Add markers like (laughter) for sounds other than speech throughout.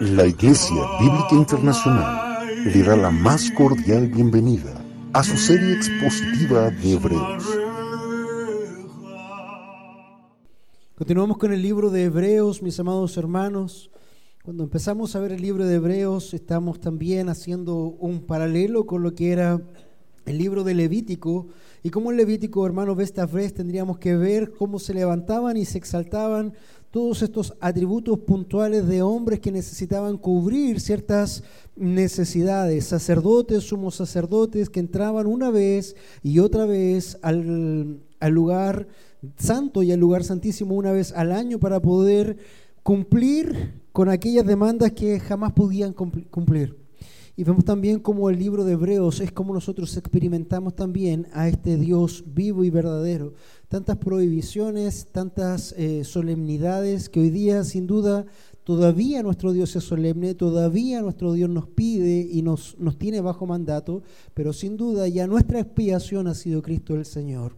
La Iglesia Bíblica Internacional le da la más cordial bienvenida a su serie expositiva de Hebreos. Continuamos con el libro de Hebreos, mis amados hermanos. Cuando empezamos a ver el libro de Hebreos, estamos también haciendo un paralelo con lo que era el libro de Levítico. Y como el Levítico, hermanos, vez tras vez tendríamos que ver cómo se levantaban y se exaltaban todos estos atributos puntuales de hombres que necesitaban cubrir ciertas necesidades, sacerdotes, sumos sacerdotes que entraban una vez y otra vez al, al lugar santo y al lugar santísimo una vez al año para poder cumplir con aquellas demandas que jamás podían cumplir. Y vemos también como el libro de Hebreos es como nosotros experimentamos también a este Dios vivo y verdadero. Tantas prohibiciones, tantas eh, solemnidades que hoy día sin duda todavía nuestro Dios es solemne, todavía nuestro Dios nos pide y nos, nos tiene bajo mandato, pero sin duda ya nuestra expiación ha sido Cristo el Señor.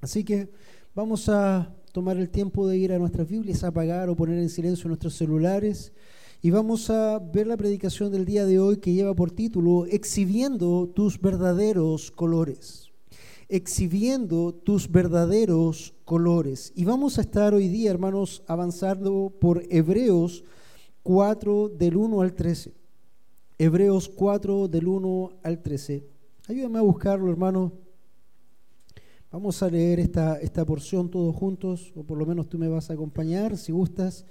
Así que vamos a tomar el tiempo de ir a nuestras Biblias, a apagar o poner en silencio nuestros celulares y vamos a ver la predicación del día de hoy que lleva por título Exhibiendo tus verdaderos colores. Exhibiendo tus verdaderos colores. Y vamos a estar hoy día, hermanos, avanzando por Hebreos 4 del 1 al 13. Hebreos 4 del 1 al 13. Ayúdame a buscarlo, hermano. Vamos a leer esta, esta porción todos juntos, o por lo menos tú me vas a acompañar, si gustas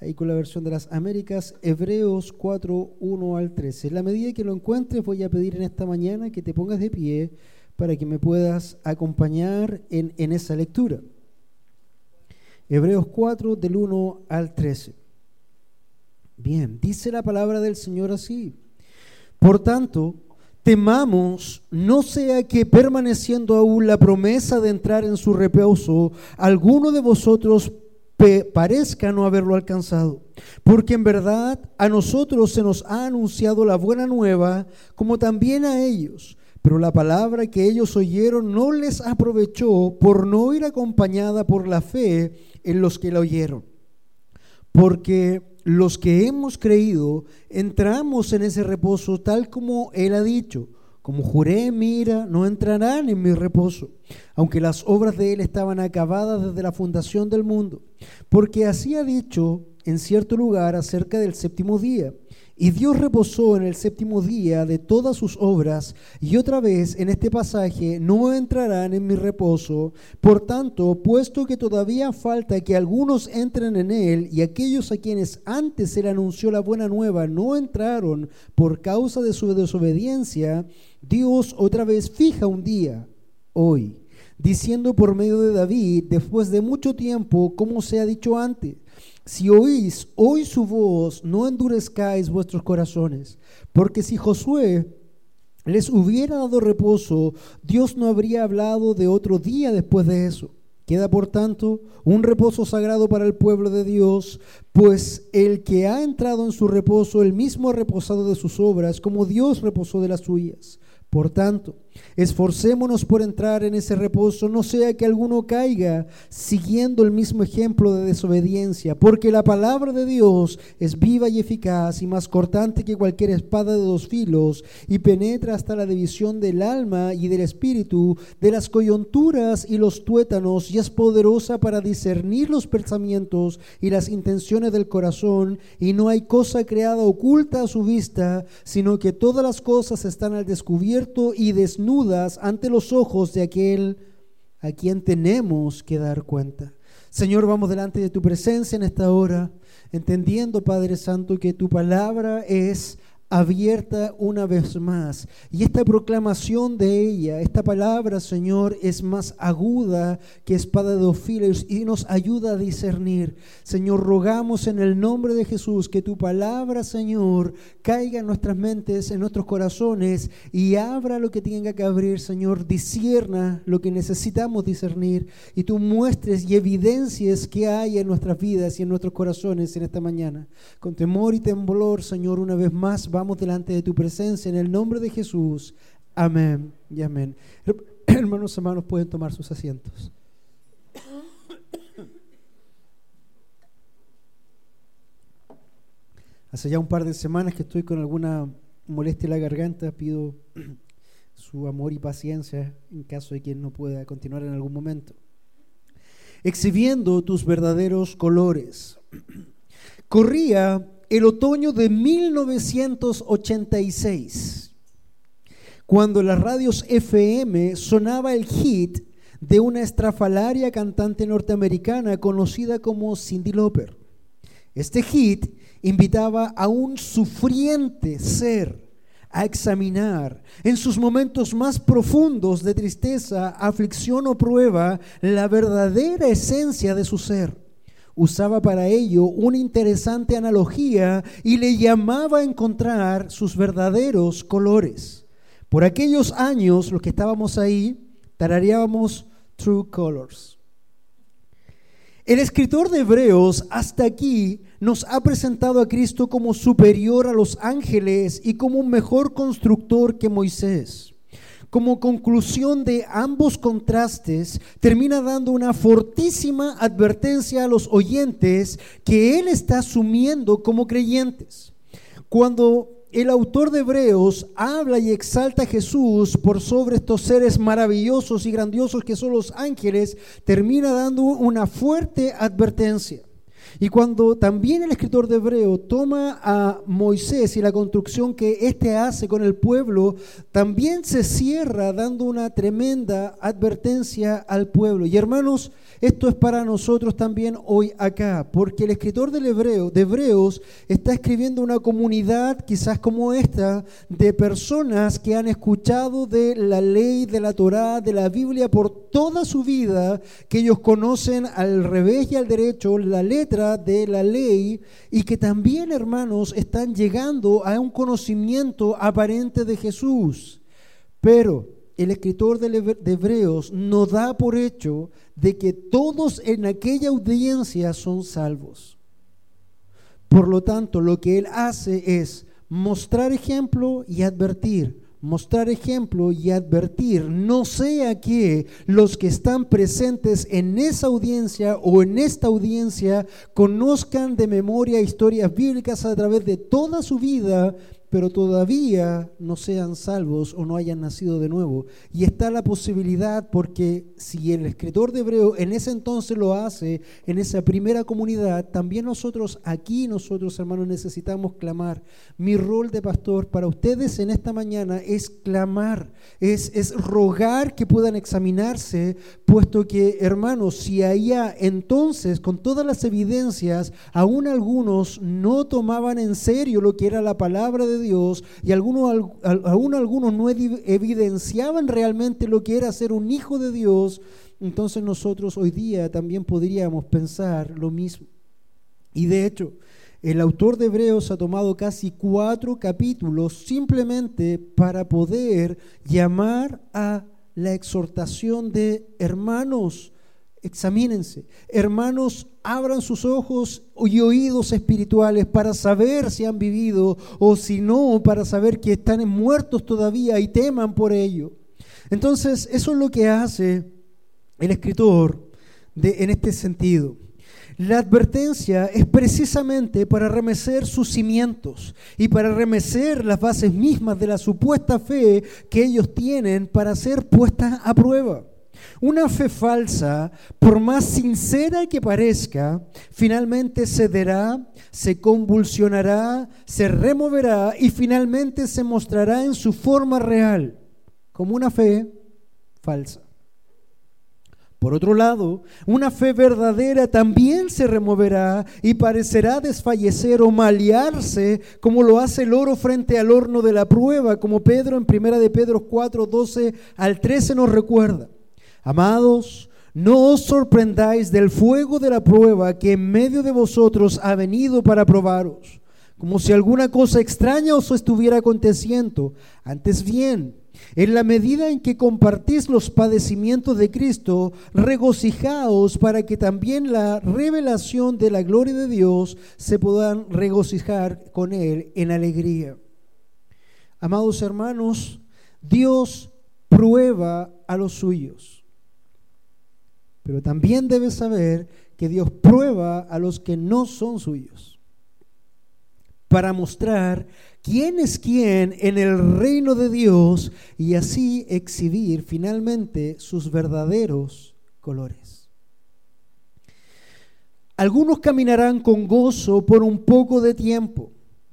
ahí con la versión de las Américas, Hebreos 4, 1 al 13. En la medida que lo encuentres, voy a pedir en esta mañana que te pongas de pie para que me puedas acompañar en, en esa lectura. Hebreos 4, del 1 al 13. Bien, dice la palabra del Señor así. Por tanto, temamos no sea que permaneciendo aún la promesa de entrar en su reposo, alguno de vosotros parezca no haberlo alcanzado. Porque en verdad a nosotros se nos ha anunciado la buena nueva, como también a ellos. Pero la palabra que ellos oyeron no les aprovechó por no ir acompañada por la fe en los que la oyeron. Porque los que hemos creído entramos en ese reposo tal como Él ha dicho como juré mira, no entrarán en mi reposo, aunque las obras de él estaban acabadas desde la fundación del mundo, porque así ha dicho en cierto lugar acerca del séptimo día. Y Dios reposó en el séptimo día de todas sus obras, y otra vez en este pasaje, no entrarán en mi reposo. Por tanto, puesto que todavía falta que algunos entren en él, y aquellos a quienes antes se le anunció la buena nueva no entraron por causa de su desobediencia, Dios otra vez fija un día, hoy, diciendo por medio de David, después de mucho tiempo, como se ha dicho antes, si oís hoy su voz, no endurezcáis vuestros corazones, porque si Josué les hubiera dado reposo, Dios no habría hablado de otro día después de eso. Queda por tanto un reposo sagrado para el pueblo de Dios, pues el que ha entrado en su reposo, el mismo ha reposado de sus obras, como Dios reposó de las suyas. Por tanto, esforcémonos por entrar en ese reposo, no sea que alguno caiga siguiendo el mismo ejemplo de desobediencia, porque la palabra de Dios es viva y eficaz y más cortante que cualquier espada de dos filos y penetra hasta la división del alma y del espíritu, de las coyunturas y los tuétanos y es poderosa para discernir los pensamientos y las intenciones del corazón y no hay cosa creada oculta a su vista, sino que todas las cosas están al descubierto y desnudas ante los ojos de aquel a quien tenemos que dar cuenta. Señor, vamos delante de tu presencia en esta hora, entendiendo, Padre Santo, que tu palabra es abierta una vez más. Y esta proclamación de ella, esta palabra, Señor, es más aguda que espada de dos y nos ayuda a discernir. Señor, rogamos en el nombre de Jesús que tu palabra, Señor, caiga en nuestras mentes, en nuestros corazones y abra lo que tenga que abrir, Señor, discierna lo que necesitamos discernir y tú muestres y evidencies que hay en nuestras vidas y en nuestros corazones en esta mañana. Con temor y temblor, Señor, una vez más, delante de tu presencia en el nombre de Jesús. Amén y amén. (clears throat) Hermanos, hermanos, pueden tomar sus asientos. Hace ya un par de semanas que estoy con alguna molestia en la garganta, pido (clears throat) su amor y paciencia en caso de que no pueda continuar en algún momento. Exhibiendo tus verdaderos colores. (clears throat) Corría el otoño de 1986, cuando las radios FM sonaba el hit de una estrafalaria cantante norteamericana conocida como Cindy Lauper. Este hit invitaba a un sufriente ser a examinar en sus momentos más profundos de tristeza, aflicción o prueba la verdadera esencia de su ser. Usaba para ello una interesante analogía y le llamaba a encontrar sus verdaderos colores. Por aquellos años, los que estábamos ahí, tarareábamos True Colors. El escritor de Hebreos hasta aquí nos ha presentado a Cristo como superior a los ángeles y como un mejor constructor que Moisés. Como conclusión de ambos contrastes, termina dando una fortísima advertencia a los oyentes que él está asumiendo como creyentes. Cuando el autor de Hebreos habla y exalta a Jesús por sobre estos seres maravillosos y grandiosos que son los ángeles, termina dando una fuerte advertencia. Y cuando también el escritor de Hebreo toma a Moisés y la construcción que éste hace con el pueblo, también se cierra dando una tremenda advertencia al pueblo. Y hermanos, esto es para nosotros también hoy acá, porque el escritor del hebreo, de Hebreos está escribiendo una comunidad quizás como esta de personas que han escuchado de la ley, de la Torá, de la Biblia por toda su vida, que ellos conocen al revés y al derecho la letra de la ley y que también, hermanos, están llegando a un conocimiento aparente de Jesús. Pero el escritor de Hebreos no da por hecho de que todos en aquella audiencia son salvos. Por lo tanto, lo que él hace es mostrar ejemplo y advertir, mostrar ejemplo y advertir, no sea que los que están presentes en esa audiencia o en esta audiencia conozcan de memoria historias bíblicas a través de toda su vida pero todavía no sean salvos o no hayan nacido de nuevo. Y está la posibilidad porque si el escritor de Hebreo en ese entonces lo hace, en esa primera comunidad, también nosotros aquí, nosotros hermanos, necesitamos clamar. Mi rol de pastor para ustedes en esta mañana es clamar, es, es rogar que puedan examinarse, puesto que, hermanos, si allá entonces, con todas las evidencias, aún algunos no tomaban en serio lo que era la palabra de Dios y algunos, aún algunos no evidenciaban realmente lo que era ser un hijo de Dios, entonces nosotros hoy día también podríamos pensar lo mismo. Y de hecho, el autor de Hebreos ha tomado casi cuatro capítulos simplemente para poder llamar a la exhortación de hermanos Examínense. Hermanos, abran sus ojos y oídos espirituales para saber si han vivido o si no, para saber que están muertos todavía y teman por ello. Entonces, eso es lo que hace el escritor de, en este sentido. La advertencia es precisamente para remecer sus cimientos y para remecer las bases mismas de la supuesta fe que ellos tienen para ser puestas a prueba. Una fe falsa, por más sincera que parezca, finalmente cederá, se convulsionará, se removerá y finalmente se mostrará en su forma real, como una fe falsa. Por otro lado, una fe verdadera también se removerá y parecerá desfallecer o malearse como lo hace el oro frente al horno de la prueba, como Pedro en 1 de Pedro 4, 12 al 13 nos recuerda. Amados, no os sorprendáis del fuego de la prueba que en medio de vosotros ha venido para probaros, como si alguna cosa extraña os estuviera aconteciendo. Antes bien, en la medida en que compartís los padecimientos de Cristo, regocijaos para que también la revelación de la gloria de Dios se puedan regocijar con Él en alegría. Amados hermanos, Dios prueba a los suyos. Pero también debes saber que Dios prueba a los que no son suyos. para mostrar quién es quién en el reino de Dios y así exhibir finalmente sus verdaderos colores. Algunos caminarán con gozo por un poco de tiempo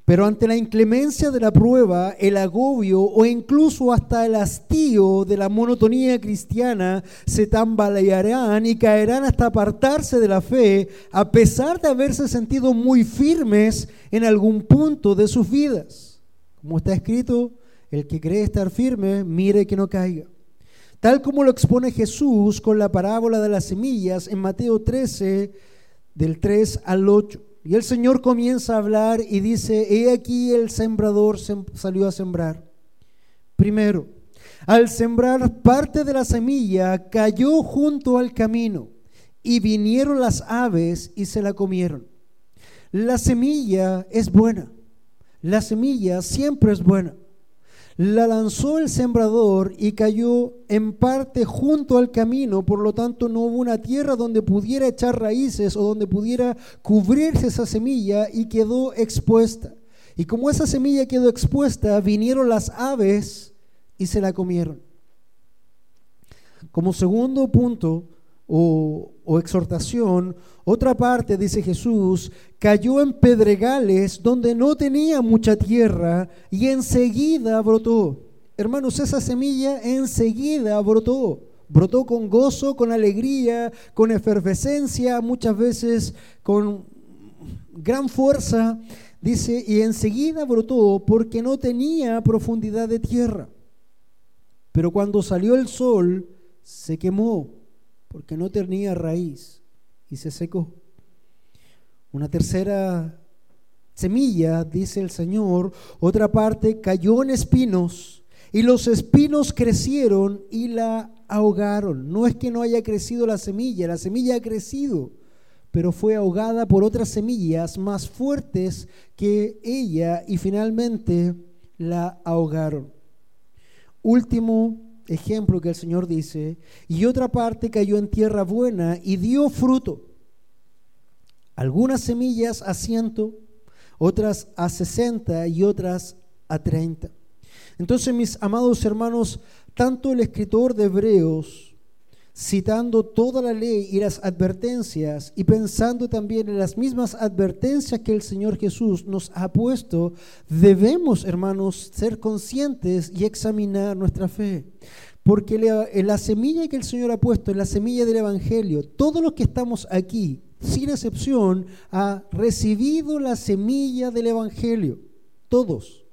pero ante la inclemencia de la prueba, el agobio o incluso hasta el hastío de la monotonía cristiana se tambalearán y caerán hasta apartarse de la fe, a pesar de haberse sentido muy firmes en algún punto de sus vidas. Como está escrito, el que cree estar firme, mire que no caiga. Tal como lo expone Jesús con la parábola de las semillas en Mateo 13, del 3 al 8. Y el Señor comienza a hablar y dice, he aquí el sembrador salió a sembrar. Primero, al sembrar parte de la semilla cayó junto al camino y vinieron las aves y se la comieron. La semilla es buena. La semilla siempre es buena la lanzó el sembrador y cayó en parte junto al camino, por lo tanto no hubo una tierra donde pudiera echar raíces o donde pudiera cubrirse esa semilla y quedó expuesta. Y como esa semilla quedó expuesta, vinieron las aves y se la comieron. Como segundo punto, o, exhortación, otra parte, dice Jesús, cayó en pedregales donde no tenía mucha tierra y enseguida brotó. Hermanos, esa semilla enseguida brotó. Brotó con gozo, con alegría, con efervescencia, muchas veces con gran fuerza. Dice, y enseguida brotó porque no tenía profundidad de tierra. Pero cuando salió el sol, se quemó porque no tenía raíz y se secó. Una tercera semilla, dice el Señor, otra parte cayó en espinos y los espinos crecieron y la ahogaron. No es que no haya crecido la semilla, la semilla ha crecido, pero fue ahogada por otras semillas más fuertes que ella y finalmente la ahogaron. Último ejemplo que el Señor dice, y otra parte cayó en tierra buena y dio fruto. Algunas semillas a ciento, otras a sesenta y otras a treinta. Entonces, mis amados hermanos, tanto el escritor de Hebreos citando toda la ley y las advertencias y pensando también en las mismas advertencias que el Señor Jesús nos ha puesto, debemos, hermanos, ser conscientes y examinar nuestra fe. Porque la, semilla que el Señor ha puesto es la semilla del Evangelio. Todos los que estamos aquí, sin excepción, ha recibido la semilla del Evangelio. Todos.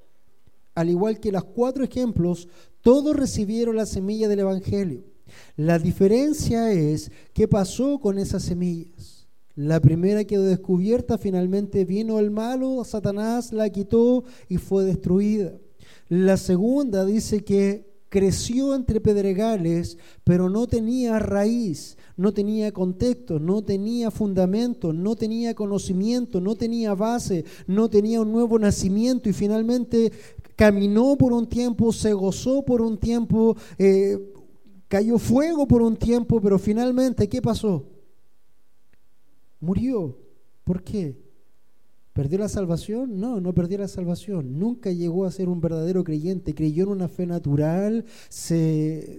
Al igual que los cuatro ejemplos, todos recibieron la semilla del Evangelio. La diferencia es qué pasó con esas semillas. La primera quedó descubierta, finalmente vino el malo, Satanás la quitó y fue destruida. La segunda dice que creció entre pedregales, pero no tenía raíz, no tenía contexto, no tenía fundamento, no tenía conocimiento, no tenía base, no tenía un nuevo nacimiento y finalmente caminó por un tiempo, se gozó por un tiempo, eh, Cayó fuego por un tiempo, pero finalmente, ¿qué pasó? Murió. ¿Por qué? ¿Perdió la salvación? No, no perdió la salvación. Nunca llegó a ser un verdadero creyente. Creyó en una fe natural, se,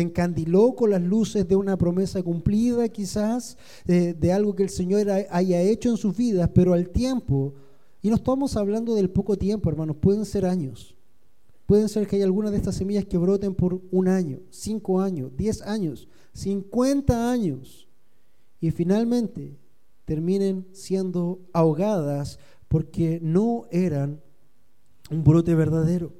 encandiló con las luces de una promesa cumplida quizás, de, de algo que el Señor haya hecho en sus vidas, pero al tiempo, y no estamos hablando del poco tiempo, hermanos, pueden ser años. Pueden ser que haya algunas de estas semillas que broten por un año, cinco años, diez años, cincuenta años y finalmente terminen siendo ahogadas porque no eran un brote verdadero.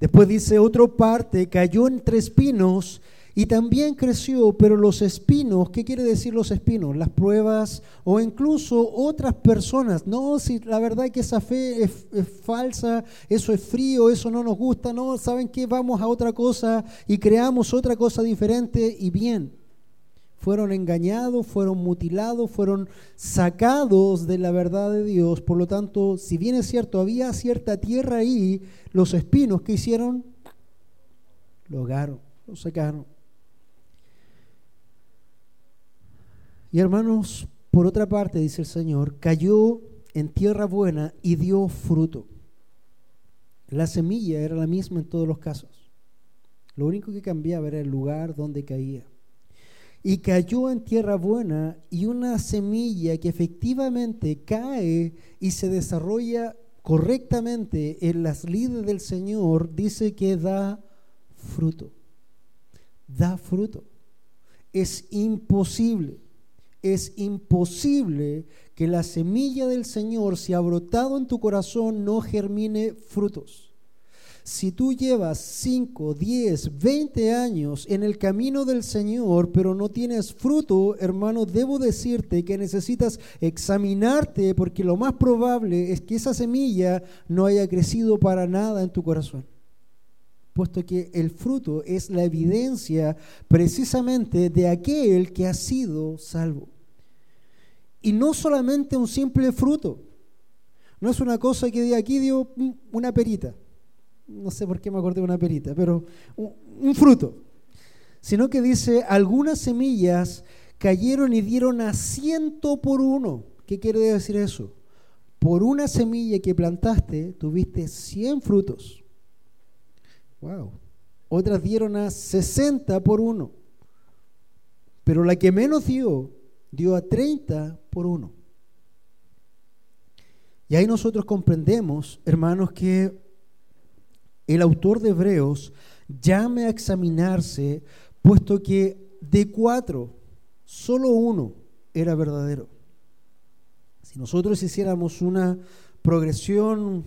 Después dice, otra parte cayó entre espinos y también creció, pero los espinos, ¿qué quiere decir los espinos? Las pruebas o incluso otras personas. No, si la verdad es que esa fe es, falsa, eso es frío, eso no nos gusta, no, ¿saben qué? Vamos a otra cosa y creamos otra cosa diferente y bien. Fueron engañados, fueron mutilados, fueron sacados de la verdad de Dios. Por lo tanto, si bien es cierto, había cierta tierra ahí, los espinos que hicieron, lo ahogaron, lo sacaron. Y hermanos, por otra parte, dice el Señor, cayó en tierra buena y dio fruto. La semilla era la misma en todos los casos. Lo único que cambiaba era el lugar donde caía. Y cayó en tierra buena y una semilla que efectivamente cae y se desarrolla correctamente en las lides del Señor, dice que da fruto. Da fruto. Es imposible, es imposible que la semilla del Señor, si ha brotado en tu corazón, no germine frutos. Si tú llevas 5, 10, 20 años en el camino del Señor, pero no tienes fruto, hermano, debo decirte que necesitas examinarte porque lo más probable es que esa semilla no haya crecido para nada en tu corazón puesto que el fruto es la evidencia precisamente de aquel que ha sido salvo. Y no solamente un simple fruto. No es una cosa que de aquí dio una perita. No sé por qué me acordé de una perita, pero un, fruto. Sino que dice, algunas semillas cayeron y dieron a ciento por uno. ¿Qué quiere decir eso? Por una semilla que plantaste, tuviste 100 frutos. Wow. Otras dieron a 60 por uno. Pero la que menos dio, dio a 30 por uno. Y ahí nosotros comprendemos, hermanos, que el autor de Hebreos llame a examinarse, puesto que de cuatro, solo uno era verdadero. Si nosotros hiciéramos una progresión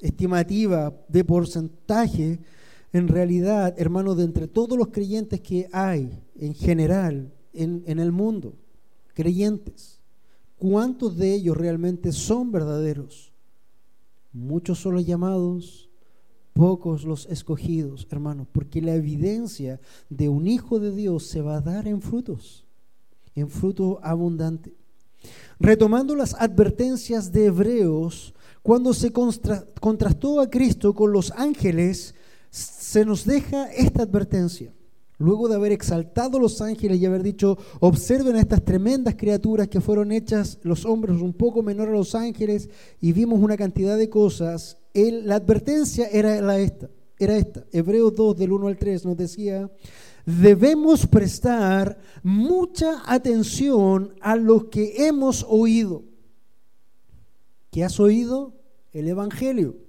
estimativa de porcentaje, en realidad, hermanos, de entre todos los creyentes que hay en general en, en el mundo, creyentes, ¿cuántos de ellos realmente son verdaderos? Muchos son los llamados, pocos los escogidos, hermanos, porque la evidencia de un hijo de Dios se va a dar en frutos, en fruto abundante. Retomando las advertencias de Hebreos, cuando se contrastó a Cristo con los ángeles, se nos deja esta advertencia. Luego de haber exaltado los ángeles y haber dicho, observen a estas tremendas criaturas que fueron hechas los hombres un poco menor a los ángeles y vimos una cantidad de cosas, la advertencia era la esta, era esta. Hebreos 2 del 1 al 3 nos decía, debemos prestar mucha atención a lo que hemos oído. ¿Qué has oído? El Evangelio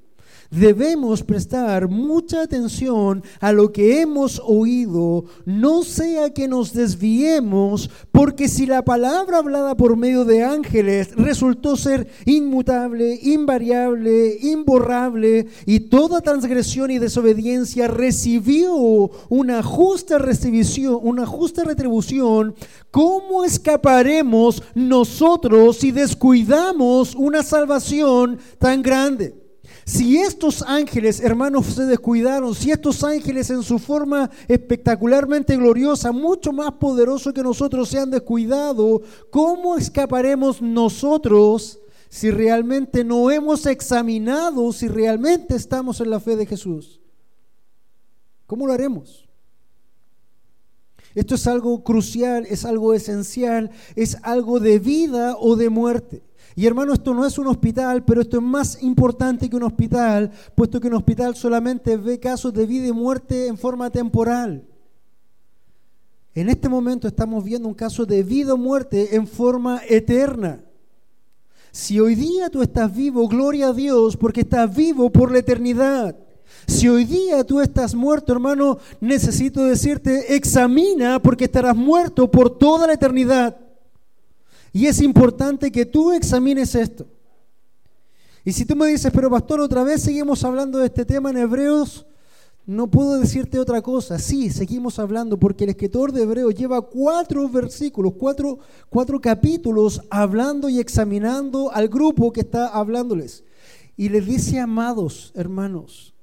debemos prestar mucha atención a lo que hemos oído, no sea que nos desviemos, porque si la palabra hablada por medio de ángeles resultó ser inmutable, invariable, imborrable, y toda transgresión y desobediencia recibió una justa retribución, una justa retribución, ¿cómo escaparemos nosotros si descuidamos una salvación tan grande? Si estos ángeles, hermanos, se descuidaron, si estos ángeles en su forma espectacularmente gloriosa, mucho más poderoso que nosotros, se han descuidado, ¿cómo escaparemos nosotros si realmente no hemos examinado si realmente estamos en la fe de Jesús? ¿Cómo lo haremos? Esto es algo crucial, es algo esencial, es algo de vida o de muerte. Y hermano, esto no es un hospital, pero esto es más importante que un hospital, puesto que un hospital solamente ve casos de vida y muerte en forma temporal. En este momento estamos viendo un caso de vida o muerte en forma eterna. Si hoy día tú estás vivo, gloria a Dios, porque estás vivo por la eternidad. Si hoy día tú estás muerto, hermano, necesito decirte, examina porque estarás muerto por toda la eternidad. Y es importante que tú examines esto. Y si tú me dices, pero pastor, otra vez seguimos hablando de este tema en Hebreos, no puedo decirte otra cosa. Sí, seguimos hablando porque el escritor de Hebreos lleva cuatro versículos, cuatro, cuatro capítulos hablando y examinando al grupo que está hablándoles. Y les dice, amados hermanos,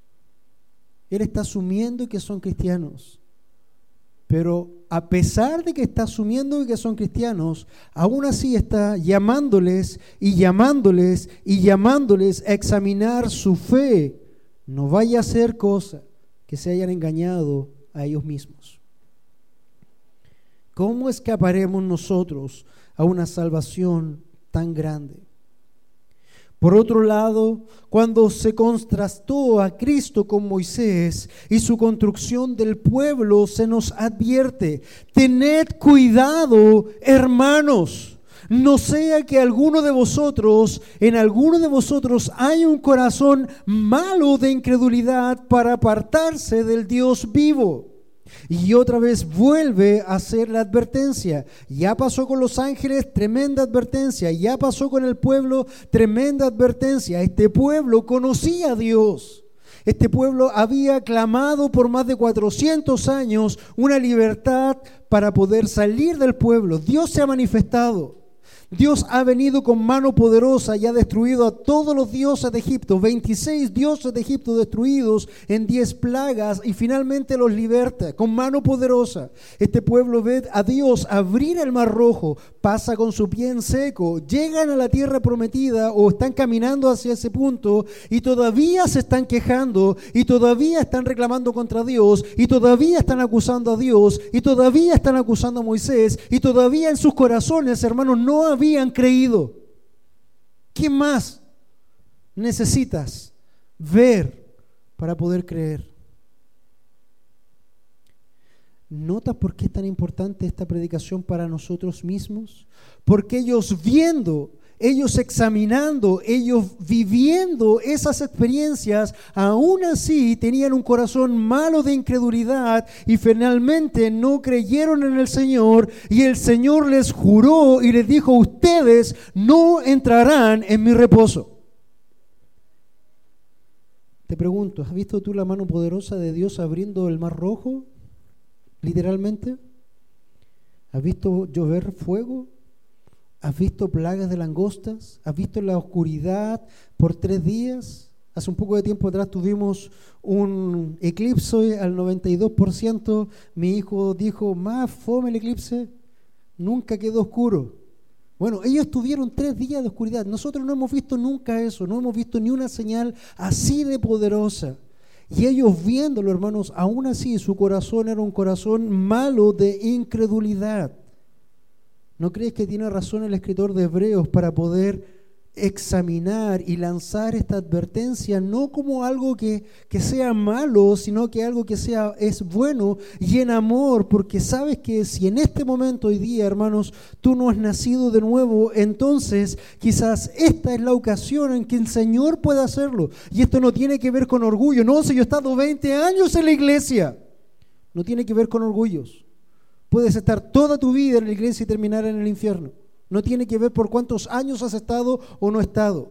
él está asumiendo que son cristianos. Pero a pesar de que está asumiendo que son cristianos, aún así está llamándoles y llamándoles y llamándoles a examinar su fe. No vaya a ser cosa que se hayan engañado a ellos mismos. ¿Cómo escaparemos nosotros a una salvación tan grande? Por otro lado, cuando se contrastó a Cristo con Moisés y su construcción del pueblo, se nos advierte, tened cuidado, hermanos, no sea que alguno de vosotros, en alguno de vosotros hay un corazón malo de incredulidad para apartarse del Dios vivo. Y otra vez vuelve a hacer la advertencia. Ya pasó con los ángeles, tremenda advertencia. Ya pasó con el pueblo, tremenda advertencia. Este pueblo conocía a Dios. Este pueblo había clamado por más de 400 años una libertad para poder salir del pueblo. Dios se ha manifestado. Dios ha venido con mano poderosa y ha destruido a todos los dioses de Egipto, 26 dioses de Egipto destruidos en 10 plagas y finalmente los liberta con mano poderosa. Este pueblo ve a Dios abrir el mar rojo, pasa con su pie en seco, llegan a la tierra prometida o están caminando hacia ese punto y todavía se están quejando y todavía están reclamando contra Dios y todavía están acusando a Dios y todavía están acusando a Moisés y todavía en sus corazones, hermanos, no habían creído. ¿Qué más necesitas ver para poder creer? ¿Notas por qué es tan importante esta predicación para nosotros mismos? Porque ellos viendo, ellos examinando, ellos viviendo esas experiencias, aún así tenían un corazón malo de incredulidad y finalmente no creyeron en el Señor y el Señor les juró y les dijo, ustedes no entrarán en mi reposo. Te pregunto, ¿has visto tú la mano poderosa de Dios abriendo el mar rojo? literalmente. ¿Has visto llover fuego? ¿Has visto plagas de langostas? ¿Has visto la oscuridad por tres días? Hace un poco de tiempo atrás tuvimos un eclipse al 92%. Mi hijo dijo, más fome el eclipse, nunca quedó oscuro. Bueno, ellos tuvieron tres días de oscuridad. Nosotros no hemos visto nunca eso, no hemos visto ni una señal así de poderosa. Y ellos viéndolo, hermanos, aún así su corazón era un corazón malo de incredulidad. ¿No crees que tiene razón el escritor de Hebreos para poder examinar y lanzar esta advertencia no como algo que, que, sea malo, sino que algo que sea es bueno y en amor, porque sabes que si en este momento hoy día, hermanos, tú no has nacido de nuevo, entonces quizás esta es la ocasión en que el Señor pueda hacerlo. Y esto no tiene que ver con orgullo, no, si yo he estado 20 años en la iglesia, no tiene que ver con orgullos. Puedes estar toda tu vida en la iglesia y terminar en el infierno. No tiene que ver por cuántos años has estado o no estado.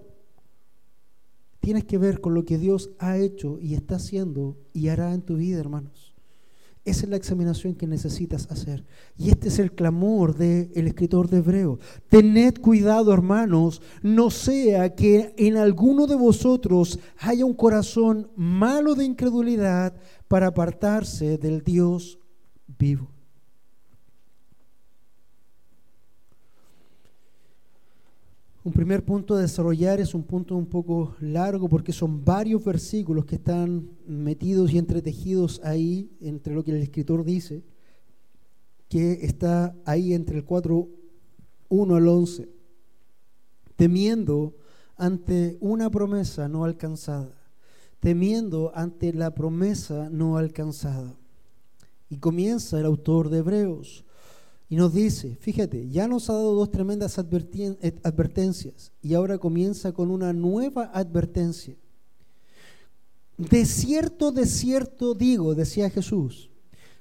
Tienes que ver con lo que Dios ha hecho y está haciendo y hará en tu vida, hermanos. Esa es la examinación que necesitas hacer. Y este es el clamor del escritor de Hebreo. Tened cuidado, hermanos, no sea que en alguno de vosotros haya un corazón malo de incredulidad para apartarse del Dios vivo. Un primer punto a desarrollar es un punto un poco largo porque son varios versículos que están metidos y entretejidos ahí entre lo que el escritor dice, que está ahí entre el 4, 1 al 11, temiendo ante una promesa no alcanzada, temiendo ante la promesa no alcanzada. Y comienza el autor de Hebreos y nos dice, fíjate, ya nos ha dado dos tremendas eh, advertencias y ahora comienza con una nueva advertencia. De cierto, de cierto digo, decía Jesús,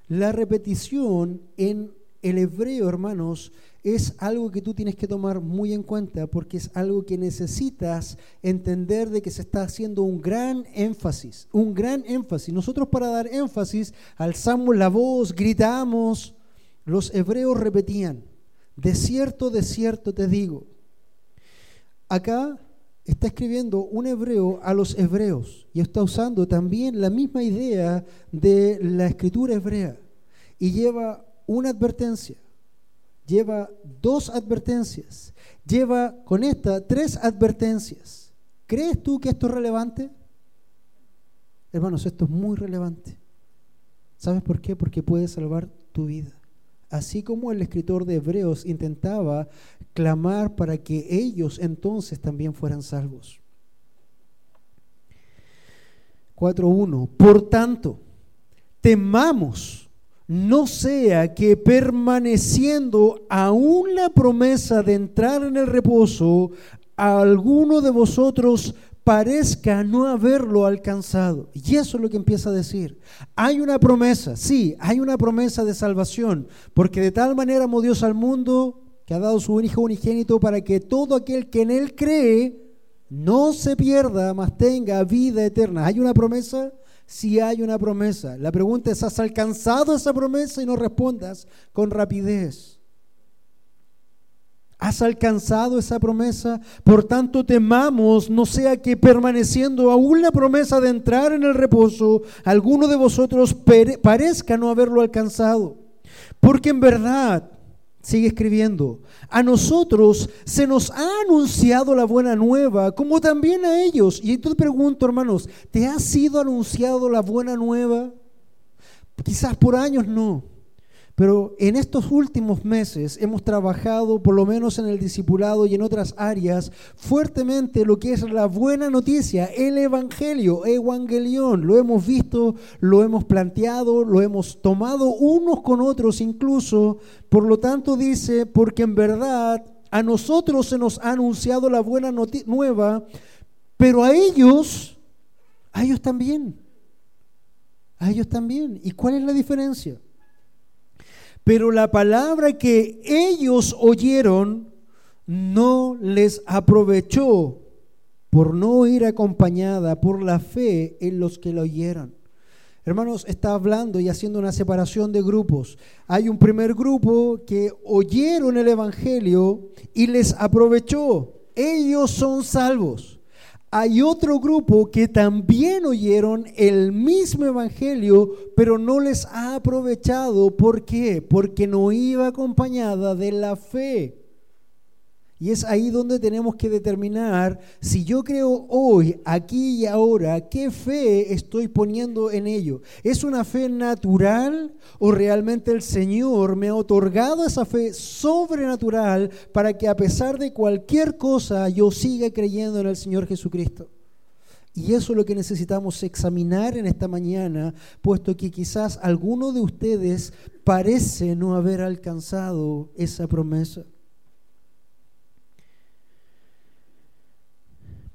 la repetición en el hebreo, hermanos, es algo que tú tienes que tomar muy en cuenta porque es algo que necesitas entender de que se está haciendo un gran énfasis, un gran énfasis. Nosotros para dar énfasis alzamos la voz, gritamos, los hebreos repetían, de cierto, de cierto te digo. Acá está escribiendo un hebreo a los hebreos y está usando también la misma idea de la escritura hebrea y lleva una advertencia, lleva dos advertencias, lleva con esta tres advertencias. ¿Crees tú que esto es relevante? Hermanos, esto es muy relevante. ¿Sabes por qué? Porque puede salvar tu vida. Así como el escritor de Hebreos intentaba clamar para que ellos entonces también fueran salvos. 4.1. Por tanto, temamos, no sea que permaneciendo aún la promesa de entrar en el reposo, alguno de vosotros parezca no haberlo alcanzado. Y eso es lo que empieza a decir. Hay una promesa, sí, hay una promesa de salvación, porque de tal manera amó Dios al mundo que ha dado su Hijo unigénito para que todo aquel que en Él cree no se pierda, mas tenga vida eterna. ¿Hay una promesa? Sí hay una promesa. La pregunta es, ¿has alcanzado esa promesa? Y no respondas con rapidez. ¿Has alcanzado esa promesa? Por tanto, temamos, no sea que permaneciendo aún la promesa de entrar en el reposo, alguno de vosotros parezca no haberlo alcanzado. Porque en verdad, sigue escribiendo, a nosotros se nos ha anunciado la buena nueva, como también a ellos. Y entonces pregunto, hermanos, ¿te ha sido anunciado la buena nueva? Quizás por años no. Pero en estos últimos meses hemos trabajado, por lo menos en el discipulado y en otras áreas, fuertemente lo que es la buena noticia, el Evangelio, Evangelión. Lo hemos visto, lo hemos planteado, lo hemos tomado unos con otros incluso. Por lo tanto dice, porque en verdad a nosotros se nos ha anunciado la buena nueva, pero a ellos, a ellos también. A ellos también. ¿Y cuál es la diferencia? Pero la palabra que ellos oyeron no les aprovechó por no ir acompañada por la fe en los que la oyeron. Hermanos, está hablando y haciendo una separación de grupos. Hay un primer grupo que oyeron el Evangelio y les aprovechó. Ellos son salvos hay otro grupo que también oyeron el mismo evangelio, pero no les ha aprovechado. ¿Por qué? Porque no iba acompañada de la fe. Y es ahí donde tenemos que determinar si yo creo hoy, aquí y ahora, qué fe estoy poniendo en ello. ¿Es una fe natural o realmente el Señor me ha otorgado esa fe sobrenatural para que a pesar de cualquier cosa yo siga creyendo en el Señor Jesucristo? Y eso es lo que necesitamos examinar en esta mañana, puesto que quizás alguno de ustedes parece no haber alcanzado esa promesa.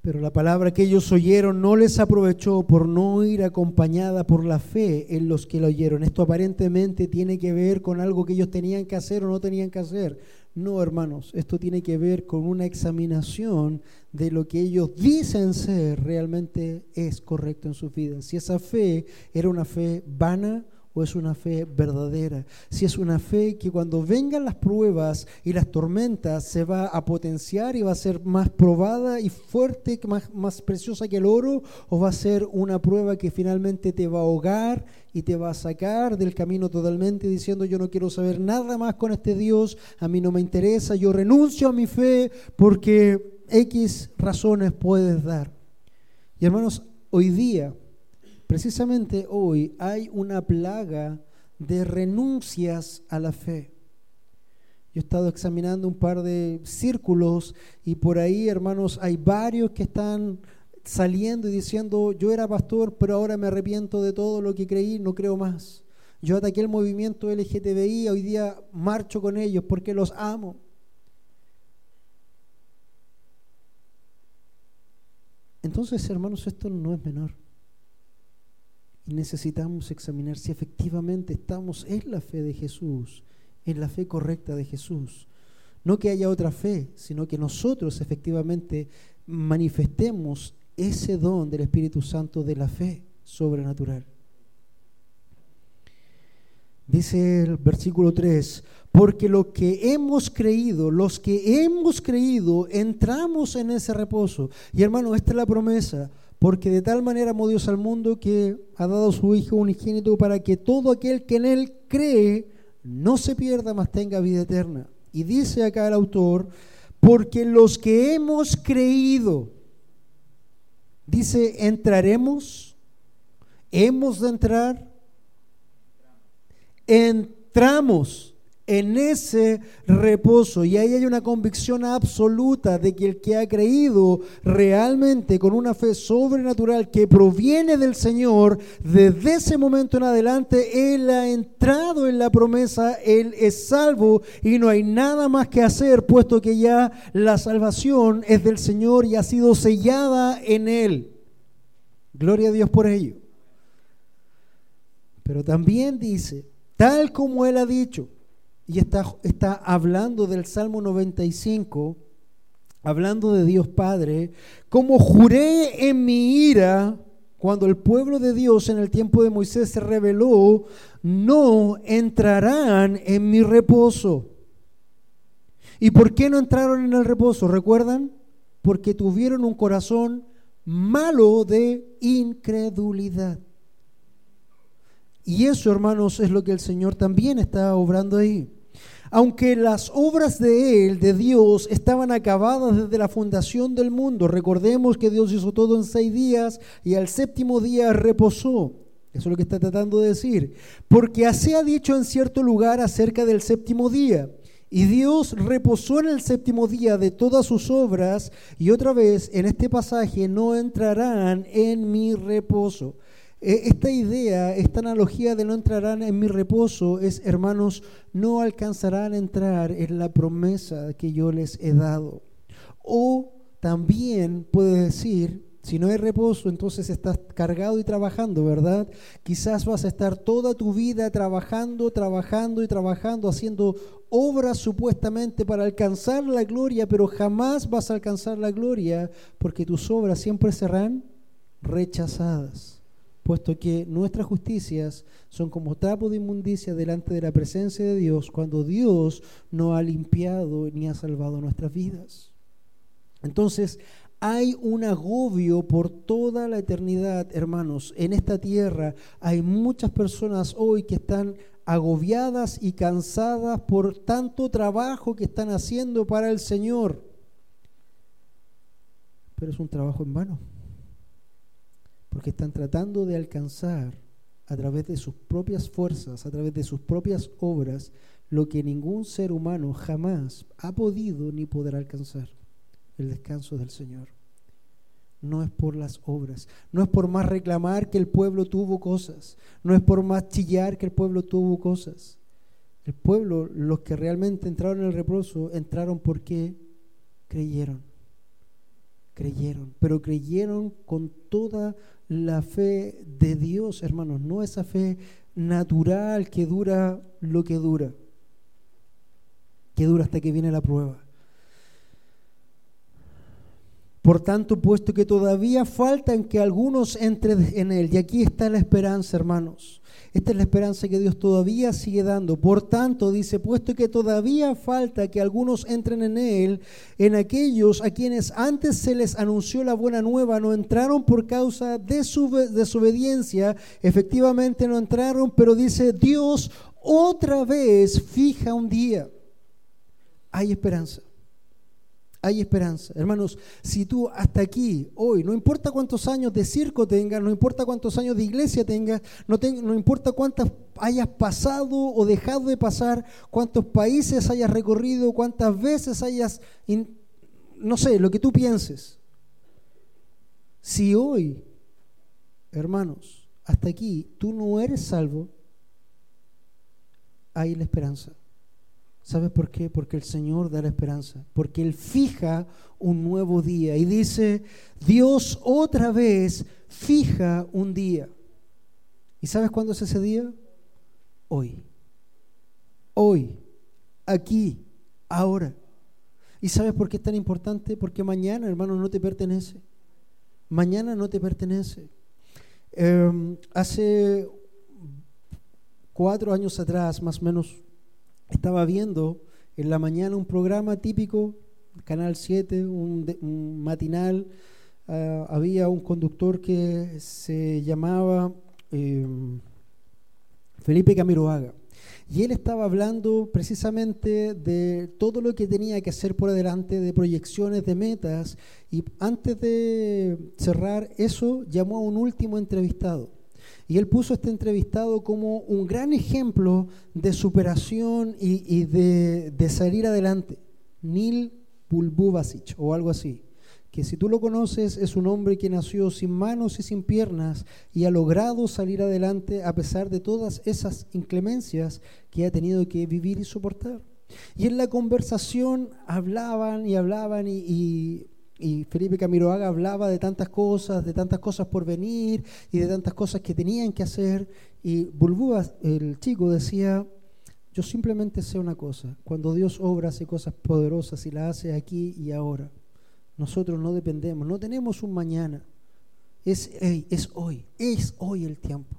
Pero la palabra que ellos oyeron no les aprovechó por no ir acompañada por la fe en los que la oyeron. Esto aparentemente tiene que ver con algo que ellos tenían que hacer o no tenían que hacer. No, hermanos, esto tiene que ver con una examinación de lo que ellos dicen ser realmente es correcto en sus vidas. Si esa fe era una fe vana es una fe verdadera, si es una fe que cuando vengan las pruebas y las tormentas se va a potenciar y va a ser más probada y fuerte, más, más preciosa que el oro, o va a ser una prueba que finalmente te va a ahogar y te va a sacar del camino totalmente diciendo yo no quiero saber nada más con este Dios, a mí no me interesa, yo renuncio a mi fe porque X razones puedes dar. Y hermanos, hoy día Precisamente hoy hay una plaga de renuncias a la fe. Yo he estado examinando un par de círculos y por ahí, hermanos, hay varios que están saliendo y diciendo, yo era pastor, pero ahora me arrepiento de todo lo que creí, no creo más. Yo ataqué el movimiento LGTBI, hoy día marcho con ellos porque los amo. Entonces, hermanos, esto no es menor. Y necesitamos examinar si efectivamente estamos en la fe de Jesús, en la fe correcta de Jesús. No que haya otra fe, sino que nosotros efectivamente manifestemos ese don del Espíritu Santo de la fe sobrenatural. Dice el versículo 3, porque lo que hemos creído, los que hemos creído, entramos en ese reposo. Y hermano, esta es la promesa. Porque de tal manera amó Dios al mundo que ha dado a su Hijo unigénito para que todo aquel que en Él cree no se pierda, mas tenga vida eterna. Y dice acá el autor, porque los que hemos creído, dice, entraremos, hemos de entrar, entramos en ese reposo. Y ahí hay una convicción absoluta de que el que ha creído realmente con una fe sobrenatural que proviene del Señor, desde ese momento en adelante, Él ha entrado en la promesa, Él es salvo y no hay nada más que hacer, puesto que ya la salvación es del Señor y ha sido sellada en Él. Gloria a Dios por ello. Pero también dice, tal como Él ha dicho, y está, está hablando del Salmo 95, hablando de Dios Padre, como juré en mi ira, cuando el pueblo de Dios en el tiempo de Moisés se rebeló, no entrarán en mi reposo. ¿Y por qué no entraron en el reposo? ¿Recuerdan? Porque tuvieron un corazón malo de incredulidad. Y eso, hermanos, es lo que el Señor también está obrando ahí. Aunque las obras de Él, de Dios, estaban acabadas desde la fundación del mundo, recordemos que Dios hizo todo en seis días y al séptimo día reposó. Eso es lo que está tratando de decir. Porque así ha dicho en cierto lugar acerca del séptimo día. Y Dios reposó en el séptimo día de todas sus obras y otra vez en este pasaje no entrarán en mi reposo. E, esta idea, esta analogía de no entrarán en mi reposo es, hermanos, no alcanzarán a entrar en la promesa que yo les he dado. O también puede decir, si no hay reposo, entonces estás cargado y trabajando, ¿verdad? Quizás vas a estar toda tu vida trabajando, trabajando y trabajando, haciendo obras supuestamente para alcanzar la gloria, pero jamás vas a alcanzar la gloria porque tus obras siempre serán rechazadas puesto que nuestras justicias son como trapo de inmundicia delante de la presencia de Dios cuando Dios no ha limpiado ni ha salvado nuestras vidas. Entonces, hay un agobio por toda la eternidad, hermanos. En esta tierra hay muchas personas hoy que están agobiadas y cansadas por tanto trabajo que están haciendo para el Señor. Pero es un trabajo en vano porque están tratando de alcanzar a través de sus propias fuerzas, a través de sus propias obras, lo que ningún ser humano jamás ha podido ni podrá alcanzar, el descanso del Señor. No es por las obras, no es por más reclamar que el pueblo tuvo cosas, no es por más chillar que el pueblo tuvo cosas. El pueblo, los que realmente entraron en el reposo, entraron porque creyeron. Creyeron, pero creyeron con toda la fe de Dios, hermanos, no esa fe natural que dura lo que dura, que dura hasta que viene la prueba. Por tanto, puesto que todavía faltan que algunos entren en él, y aquí está la esperanza, hermanos, esta es la esperanza que Dios todavía sigue dando. Por tanto, dice, puesto que todavía falta que algunos entren en Él, en aquellos a quienes antes se les anunció la buena nueva, no entraron por causa de su desobediencia, efectivamente no entraron, pero dice, Dios otra vez fija un día. Hay esperanza hay esperanza. Hermanos, si tú hasta aquí, hoy, no importa cuántos años de circo tengas, no importa cuántos años de iglesia tengas, no, no importa cuántas hayas pasado o dejado de pasar, cuántos países hayas recorrido, cuántas veces hayas, no sé, lo que tú pienses. Si hoy, hermanos, hasta aquí tú no eres salvo, hay la esperanza. ¿Sabes por qué? Porque el Señor da la esperanza, porque Él fija un nuevo día y dice, Dios otra vez fija un día. ¿Y sabes cuándo es ese día? Hoy. Hoy, aquí, ahora. ¿Y sabes por qué es tan importante? Porque mañana, hermano, no te pertenece. Mañana no te pertenece. Em, hace cuatro años atrás, más o menos estaba viendo en la mañana un programa típico, Canal 7, un, matinal. Ah, había un conductor que se llamaba em, Felipe Camiroaga. Y él estaba hablando precisamente de todo lo que tenía que hacer por adelante, de proyecciones, de metas. Y antes de cerrar eso, llamó a un último entrevistado. Y él puso este entrevistado como un gran ejemplo de superación y, de, salir adelante. Neil Bulbubasic o algo así. Que si tú lo conoces es un hombre que nació sin manos y sin piernas y ha logrado salir adelante a pesar de todas esas inclemencias que ha tenido que vivir y soportar. Y en la conversación hablaban y hablaban y Felipe Camiroaga hablaba de tantas cosas, de tantas cosas por venir y de tantas cosas que tenían que hacer. Y Bulbúa, el chico, decía, yo simplemente sé una cosa, cuando Dios obra hace cosas poderosas y las hace aquí y ahora. Nosotros no dependemos, no tenemos un mañana. Es, es hoy, es hoy el tiempo.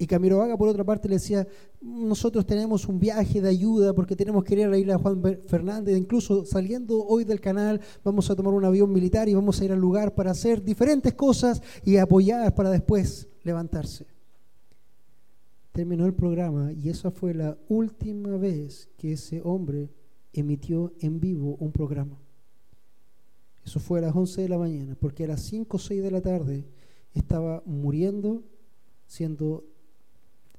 Y Camiroaga, por otra parte, le decía, nosotros tenemos un viaje de ayuda porque tenemos que ir a la isla de Juan Fernández, incluso saliendo hoy del canal vamos a tomar un avión militar y vamos a ir al lugar para hacer diferentes cosas y apoyar para después levantarse. Terminó el programa y esa fue la última vez que ese hombre emitió en vivo un programa. Eso fue a las 11 de la mañana, porque a las 5 o 6 de la tarde estaba muriendo, siendo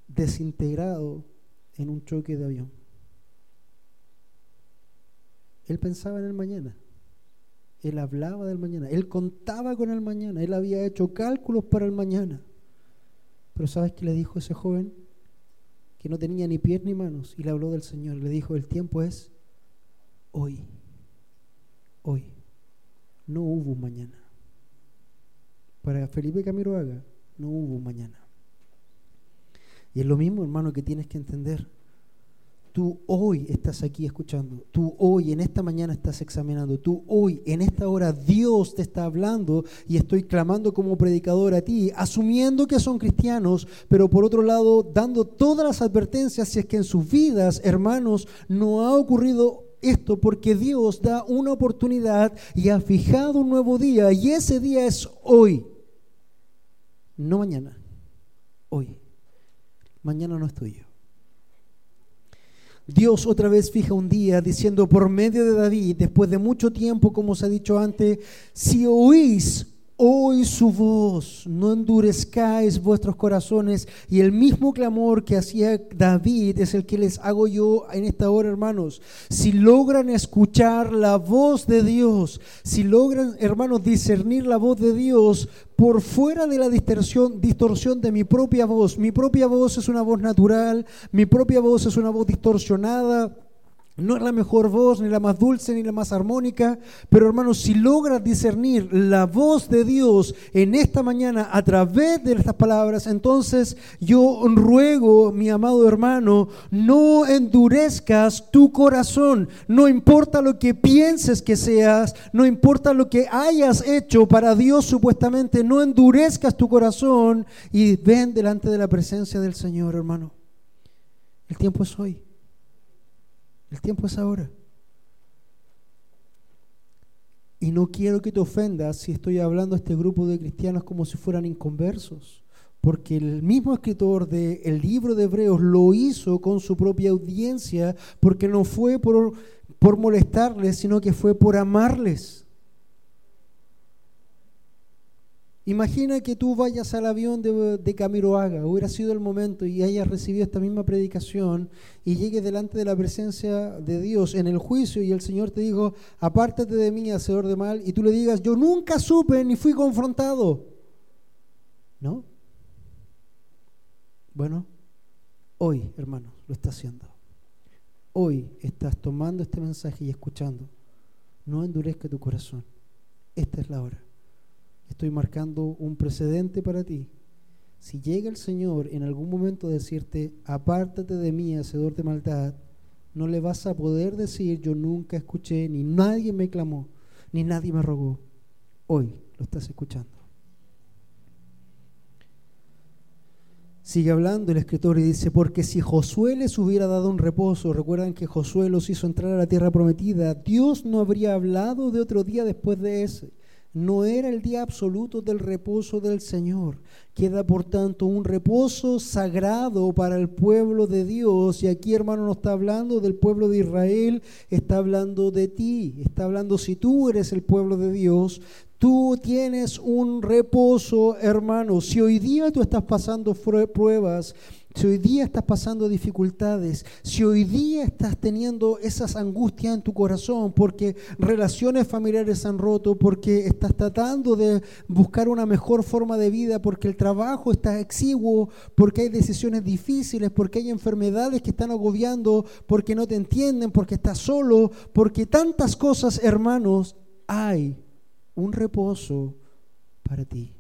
desintegrado en un choque de avión. Él pensaba en el mañana. Él hablaba del mañana. Él contaba con el mañana. Él había hecho cálculos para el mañana. Pero ¿sabes qué le dijo ese joven? Que no tenía ni pies ni manos. Y le habló del Señor. Le dijo, el tiempo es hoy. Hoy. No hubo mañana. Para Felipe Camiroaga no hubo mañana. Y es lo mismo, hermano, que tienes que entender. Tú hoy estás aquí escuchando, tú hoy en esta mañana estás examinando, tú hoy en esta hora Dios te está hablando y estoy clamando como predicador a ti, asumiendo que son cristianos, pero por otro lado dando todas las advertencias si es que en sus vidas, hermanos, no ha ocurrido esto porque Dios da una oportunidad y ha fijado un nuevo día y ese día es hoy, no mañana, hoy mañana no es tuyo. Dios otra vez fija un día diciendo por medio de David, después de mucho tiempo, como se ha dicho antes, si oís Hoy su voz, no endurezcáis vuestros corazones. Y el mismo clamor que hacía David es el que les hago yo en esta hora, hermanos. Si logran escuchar la voz de Dios, si logran, hermanos, discernir la voz de Dios por fuera de la distorsión, distorsión de mi propia voz. Mi propia voz es una voz natural, mi propia voz es una voz distorsionada no es la mejor voz, ni la más dulce, ni la más armónica, pero hermanos, si logras discernir la voz de Dios en esta mañana a través de estas palabras, entonces yo ruego, mi amado hermano, no endurezcas tu corazón, no importa lo que pienses que seas, no importa lo que hayas hecho para Dios supuestamente, no endurezcas tu corazón y ven delante de la presencia del Señor, hermano. El tiempo es hoy. El tiempo es ahora. Y no quiero que te ofendas si estoy hablando a este grupo de cristianos como si fueran inconversos, porque el mismo escritor del libro de Hebreos lo hizo con su propia audiencia, porque no fue por, por molestarles, sino que fue por amarles. Imagina que tú vayas al avión de, de, Camiroaga, hubiera sido el momento y hayas recibido esta misma predicación y llegues delante de la presencia de Dios en el juicio y el Señor te dijo, apártate de mí, hacedor de mal, y tú le digas, yo nunca supe ni fui confrontado. ¿No? Bueno, hoy, hermano, lo está haciendo. Hoy estás tomando este mensaje y escuchando. No endurezca tu corazón. Esta es la hora estoy marcando un precedente para ti. Si llega el Señor en algún momento a decirte, apártate de mí, hacedor de maldad, no le vas a poder decir, yo nunca escuché, ni nadie me clamó, ni nadie me rogó. Hoy lo estás escuchando. Sigue hablando el escritor y dice, porque si Josué les hubiera dado un reposo, recuerdan que Josué los hizo entrar a la tierra prometida, Dios no habría hablado de otro día después de ese no era el día absoluto del reposo del Señor. Queda por tanto un reposo sagrado para el pueblo de Dios. Y aquí hermano no está hablando del pueblo de Israel, está hablando de ti. Está hablando si tú eres el pueblo de Dios, Tú tienes un reposo, hermano. Si hoy día tú estás pasando pruebas, si hoy día estás pasando dificultades, si hoy día estás teniendo esas angustias en tu corazón porque relaciones familiares han roto, porque estás tratando de buscar una mejor forma de vida, porque el trabajo está exiguo, porque hay decisiones difíciles, porque hay enfermedades que están agobiando, porque no te entienden, porque estás solo, porque tantas cosas, hermanos, hay un reposo para ti.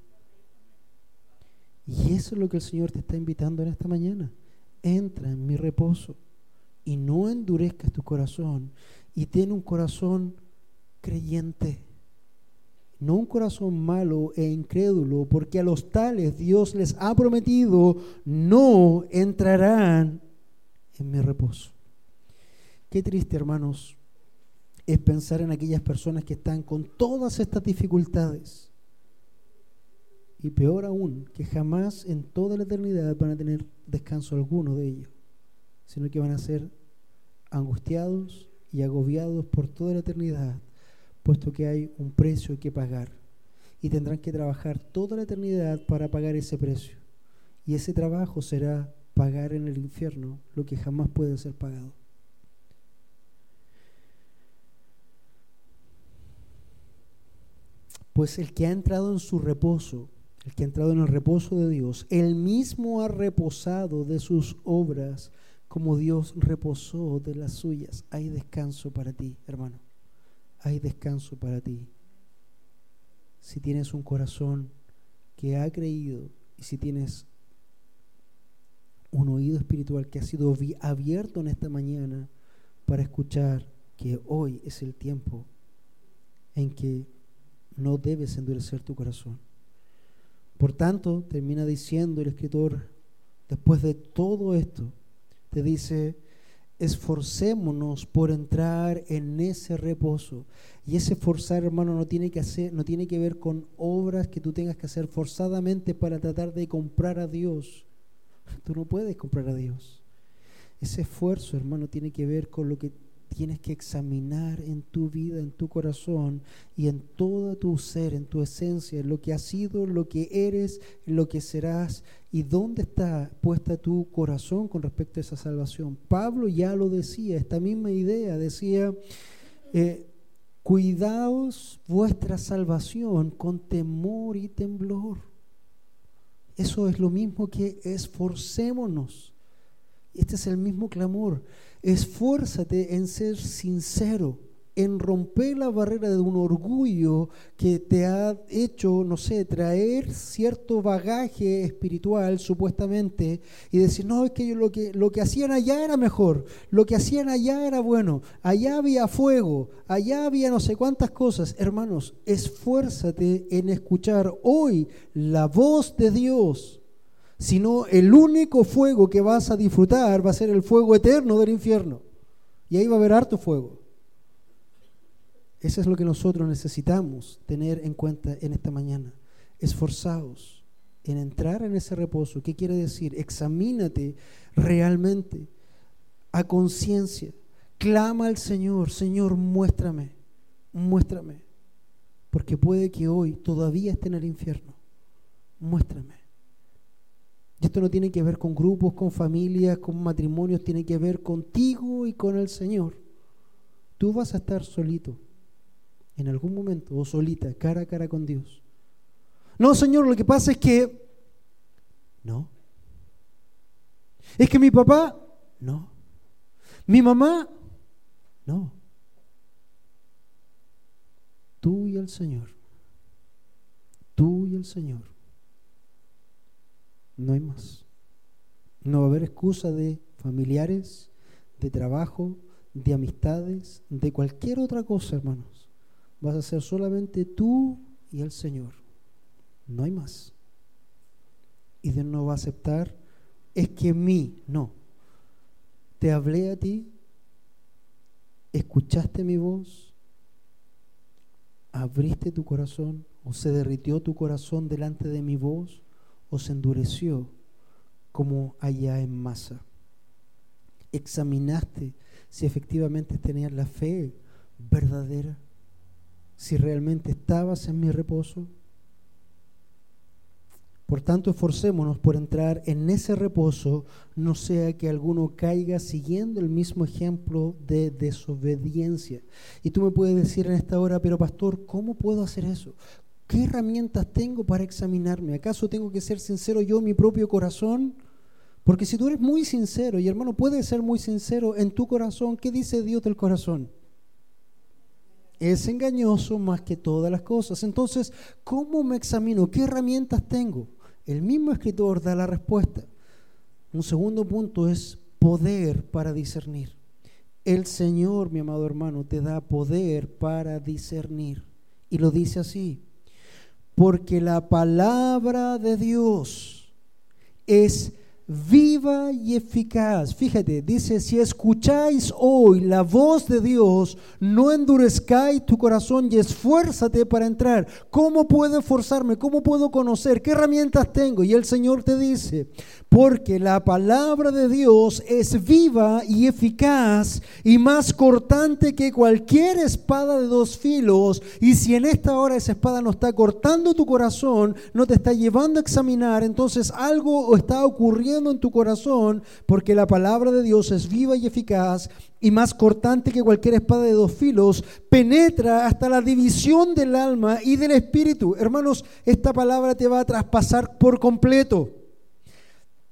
Y eso es lo que el Señor te está invitando en esta mañana. Entra en mi reposo y no endurezcas tu corazón y ten un corazón creyente. No un corazón malo e incrédulo, porque a los tales Dios les ha prometido no entrarán en mi reposo. Qué triste, hermanos, es pensar en aquellas personas que están con todas estas dificultades y peor aún, que jamás en toda la eternidad van a tener descanso alguno de ellos, sino que van a ser angustiados y agobiados por toda la eternidad, puesto que hay un precio que pagar. Y tendrán que trabajar toda la eternidad para pagar ese precio. Y ese trabajo será pagar en el infierno lo que jamás puede ser pagado. Pues el que ha entrado en su reposo el que ha entrado en el reposo de Dios, él mismo ha reposado de sus obras como Dios reposó de las suyas. Hay descanso para ti, hermano. Hay descanso para ti. Si tienes un corazón que ha creído y si tienes un oído espiritual que ha sido abierto en esta mañana para escuchar que hoy es el tiempo en que no debes endurecer tu corazón. Por tanto, termina diciendo el escritor, después de todo esto, te dice, esforcémonos por entrar en ese reposo. Y ese forzar, hermano, no tiene que hacer, no tiene que ver con obras que tú tengas que hacer forzadamente para tratar de comprar a Dios. Tú no puedes comprar a Dios. Ese esfuerzo, hermano, tiene que ver con lo que tienes que examinar en tu vida, en tu corazón y en todo tu ser, en tu esencia, en lo que has sido, lo que eres, lo que serás y dónde está puesta tu corazón con respecto a esa salvación. Pablo ya lo decía, esta misma idea, decía, eh, cuidaos vuestra salvación con temor y temblor. Eso es lo mismo que esforcémonos. Este es el mismo clamor. Esfuérzate en ser sincero, en romper la barrera de un orgullo que te ha hecho, no sé, traer cierto bagaje espiritual supuestamente y decir, no, es que lo que, lo que hacían allá era mejor, lo que hacían allá era bueno, allá había fuego, allá había no sé cuántas cosas. Hermanos, esfuérzate en escuchar hoy la voz de Dios sino el único fuego que vas a disfrutar va a ser el fuego eterno del infierno. Y ahí va a haber harto fuego. Eso es lo que nosotros necesitamos tener en cuenta en esta mañana. Esforzaos en entrar en ese reposo. ¿Qué quiere decir? Examínate realmente a conciencia. Clama al Señor, Señor, muéstrame, muéstrame. Porque puede que hoy todavía esté en el infierno. Muéstrame. Y esto no tiene que ver con grupos, con familias, con matrimonios, tiene que ver contigo y con el Señor. Tú vas a estar solito en algún momento o solita, cara a cara con Dios. No, Señor, lo que pasa es que... No. Es que mi papá... No. Mi mamá... No. Tú y el Señor. Tú y el Señor. No hay más. No va a haber excusa de familiares, de trabajo, de amistades, de cualquier otra cosa, hermanos. Vas a ser solamente tú y el Señor. No hay más. Y Dios no va a aceptar, es que mí, no. Te hablé a ti, escuchaste mi voz, abriste tu corazón o se derritió tu corazón delante de mi voz o se endureció como allá en masa. Examinaste si efectivamente tenías la fe verdadera. si realmente estabas en mi reposo? Por tanto, esforcémonos por entrar en ese reposo, no sea que alguno caiga siguiendo el mismo ejemplo de desobediencia. Y tú me puedes decir en esta hora, pero pastor, ¿cómo puedo hacer eso? ¿Qué herramientas tengo para examinarme? ¿Acaso tengo que ser sincero yo mi propio corazón? Porque si tú eres muy sincero, y hermano, puedes ser muy sincero en tu corazón, ¿qué dice Dios del corazón? Es engañoso más que todas las cosas. Entonces, ¿cómo me examino? ¿Qué herramientas tengo? El mismo escritor da la respuesta. Un segundo punto es poder para discernir. El Señor, mi amado hermano, te da poder para discernir. Y lo dice así. Porque la palabra de Dios es viva y eficaz. Fíjate, dice, si escucháis hoy la voz de Dios, no endurezcáis tu corazón y esfuérzate para entrar. ¿Cómo puedo esforzarme? ¿Cómo puedo conocer? ¿Qué herramientas tengo? Y el Señor te dice, porque la palabra de Dios es viva y eficaz y más cortante que cualquier espada de dos filos. Y si en esta hora esa espada no está cortando tu corazón, no te está llevando a examinar, entonces algo está ocurriendo en tu corazón, porque la palabra de Dios es viva y eficaz y más cortante que cualquier espada de dos filos, penetra hasta la división del alma y del espíritu. Hermanos, esta palabra te va a traspasar por completo.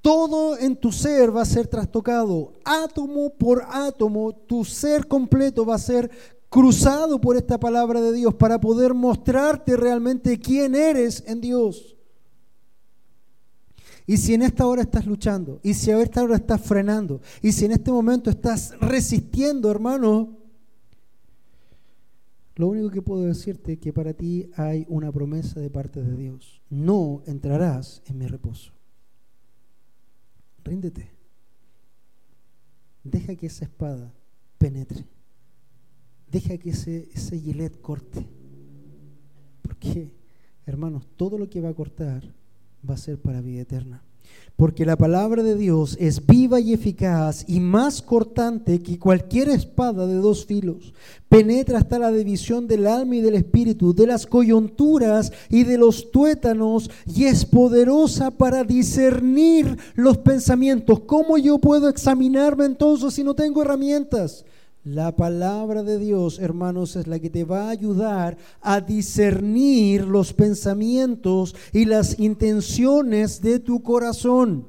Todo en tu ser va a ser trastocado, átomo por átomo, tu ser completo va a ser cruzado por esta palabra de Dios para poder mostrarte realmente quién eres en Dios. Y si en esta hora estás luchando, y si a esta hora estás frenando, y si en este momento estás resistiendo, hermano, lo único que puedo decirte es que para ti hay una promesa de parte de Dios. No entrarás en mi reposo. Ríndete. Deja que esa espada penetre. Deja que ese, ese gilet corte. Porque, hermanos, todo lo que va a cortar va a ser para vida eterna. Porque la palabra de Dios es viva y eficaz y más cortante que cualquier espada de dos filos. Penetra hasta la división del alma y del espíritu, de las coyunturas y de los tuétanos y es poderosa para discernir los pensamientos. ¿Cómo yo puedo examinarme entonces si no tengo herramientas? La palabra de Dios, hermanos, es la que te va a ayudar a discernir los pensamientos y las intenciones de tu corazón.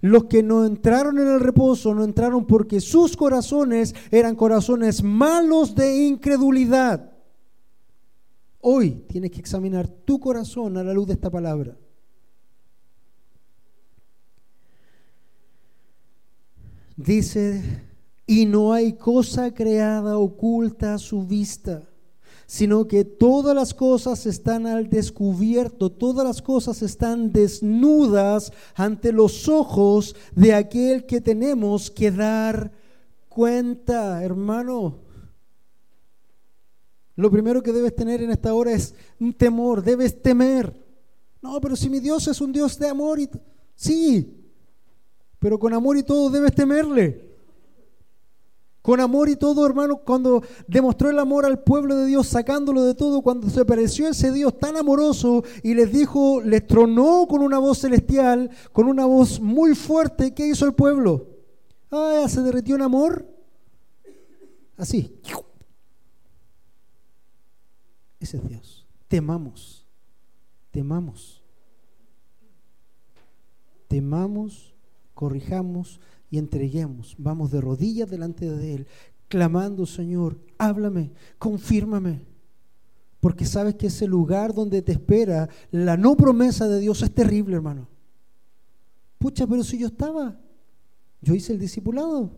Los que no entraron en el reposo no entraron porque sus corazones eran corazones malos de incredulidad. Hoy tienes que examinar tu corazón a la luz de esta palabra. Dice y no hay cosa creada oculta a su vista, sino que todas las cosas están al descubierto, todas las cosas están desnudas ante los ojos de aquel que tenemos que dar cuenta, hermano. Lo primero que debes tener en esta hora es un temor, debes temer. No, pero si mi Dios es un Dios de amor, y sí, pero con amor y todo debes temerle con amor y todo, hermano, cuando demostró el amor al pueblo de Dios, sacándolo de todo, cuando se apareció ese Dios tan amoroso y les dijo, les tronó con una voz celestial, con una voz muy fuerte, ¿qué hizo el pueblo? Ah, se derritió en amor. Así. Ese es Dios. Temamos. Temamos. Temamos, corrijamos y entreguemos. Vamos de rodillas delante de Él, clamando, Señor, háblame, confírmame. Porque sabes que ese lugar donde te espera la no promesa de Dios es terrible, hermano. Pucha, pero si yo estaba, yo hice el discipulado.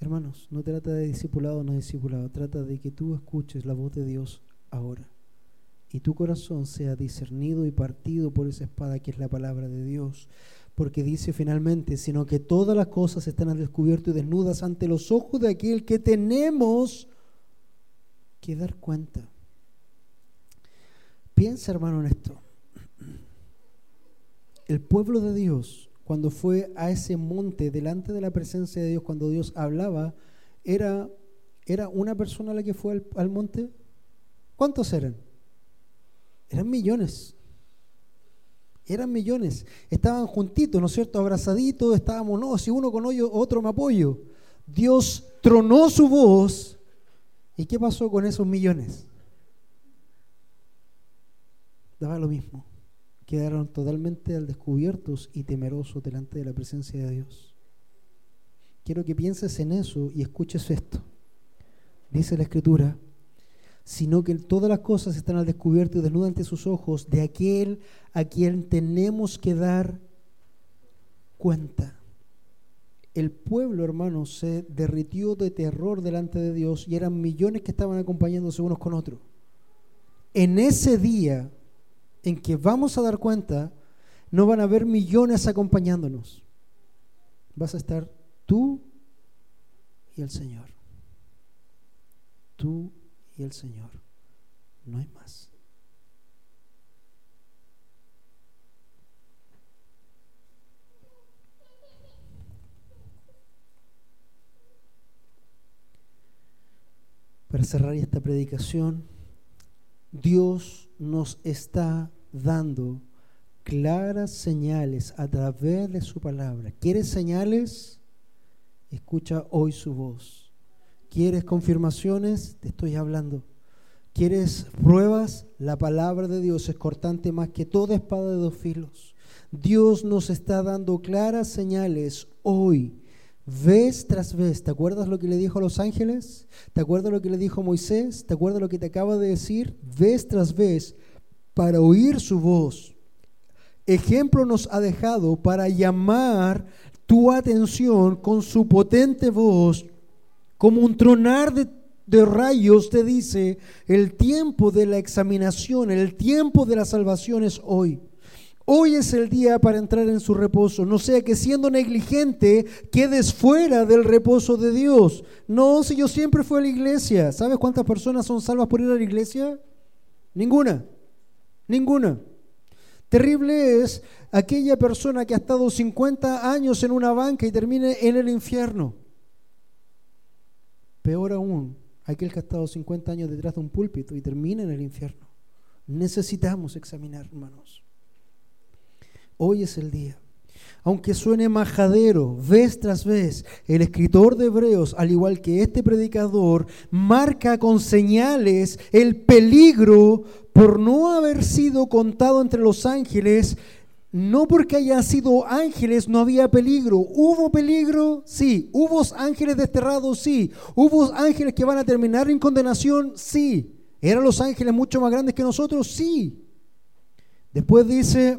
Hermanos, no trata de discipulado o no discipulado, trata de que tú escuches la voz de Dios ahora y tu corazón sea discernido y partido por esa espada que es la palabra de Dios porque dice finalmente, sino que todas las cosas están al descubierto y desnudas ante los ojos de aquel que tenemos que dar cuenta. Piensa, hermano, en esto. El pueblo de Dios, cuando fue a ese monte delante de la presencia de Dios, cuando Dios hablaba, era ¿Era una persona la que fue al, al monte? ¿Cuántos eran? Eran millones. Eran millones. Estaban juntitos, ¿no es cierto? Abrazaditos, estábamos, no, si uno con hoyo, otro me apoyo. Dios tronó su voz. ¿Y qué pasó con esos millones? Daba lo mismo. Quedaron totalmente al descubiertos y temerosos delante de la presencia de Dios. Quiero que pienses en eso y escuches esto. Dice la Escritura, sino que todas las cosas están al descubierto y desnudas ante sus ojos de aquel a quien tenemos que dar cuenta. El pueblo, hermanos, se derritió de terror delante de Dios y eran millones que estaban acompañándose unos con otros. En ese día en que vamos a dar cuenta, no van a haber millones acompañándonos. Vas a estar tú y el Señor. Tú y el Señor. No hay más. Para cerrar esta predicación, Dios nos está dando claras señales a través de su palabra. ¿Quieres señales? Escucha hoy su voz. ¿Quieres confirmaciones? Te estoy hablando. ¿Quieres pruebas? La palabra de Dios es cortante más que toda espada de dos filos. Dios nos está dando claras señales hoy, vez tras vez. ¿Te acuerdas lo que le dijo a los ángeles? ¿Te acuerdas lo que le dijo a Moisés? ¿Te acuerdas lo que te acaba de decir? Vez tras vez, para oír su voz. Ejemplo nos ha dejado para llamar tu atención con su potente voz como un tronar de, rayos te dice, el tiempo de la examinación, el tiempo de la salvación es hoy. Hoy es el día para entrar en su reposo. No sea que siendo negligente quedes fuera del reposo de Dios. No, si yo siempre fui a la iglesia. ¿Sabes cuántas personas son salvas por ir a la iglesia? Ninguna. Ninguna. Terrible es aquella persona que ha estado 50 años en una banca y termine en el infierno. Peor aún, aquel que ha estado 50 años detrás de un púlpito y termina en el infierno. Necesitamos examinar, hermanos. Hoy es el día. Aunque suene majadero, vez tras vez, el escritor de Hebreos, al igual que este predicador, marca con señales el peligro por no haber sido contado entre los ángeles no porque hayan sido ángeles no había peligro. ¿Hubo peligro? Sí. ¿Hubo ángeles desterrados? Sí. ¿Hubo ángeles que van a terminar en condenación? Sí. ¿Eran los ángeles mucho más grandes que nosotros? Sí. Después dice,